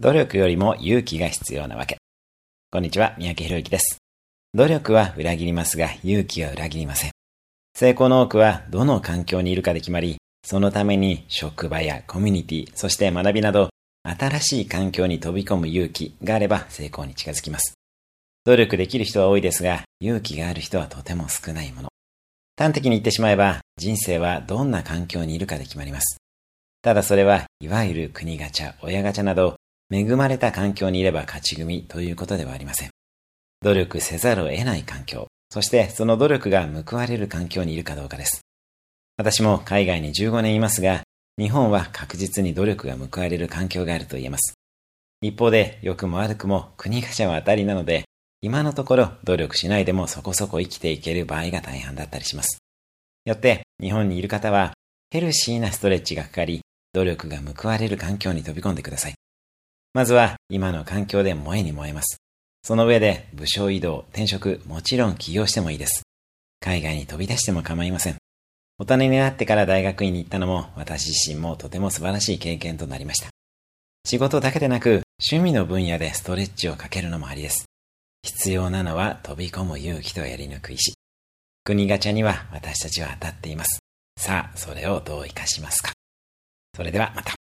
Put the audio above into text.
努力よりも勇気が必要なわけ。こんにちは、三宅博之です。努力は裏切りますが、勇気は裏切りません。成功の多くは、どの環境にいるかで決まり、そのために職場やコミュニティ、そして学びなど、新しい環境に飛び込む勇気があれば成功に近づきます。努力できる人は多いですが、勇気がある人はとても少ないもの。端的に言ってしまえば、人生はどんな環境にいるかで決まります。ただそれは、いわゆる国ガチャ、親ガチャなど、恵まれた環境にいれば勝ち組ということではありません。努力せざるを得ない環境、そしてその努力が報われる環境にいるかどうかです。私も海外に15年いますが、日本は確実に努力が報われる環境があると言えます。一方で、良くも悪くも国ガチャは当たりなので、今のところ努力しないでもそこそこ生きていける場合が大半だったりします。よって、日本にいる方は、ヘルシーなストレッチがかかり、努力が報われる環境に飛び込んでください。まずは今の環境で燃えに燃えます。その上で部署移動、転職、もちろん起業してもいいです。海外に飛び出しても構いません。大人になってから大学院に行ったのも私自身もとても素晴らしい経験となりました。仕事だけでなく趣味の分野でストレッチをかけるのもありです。必要なのは飛び込む勇気とやり抜く意志。国ガチャには私たちは当たっています。さあ、それをどう活かしますか。それではまた。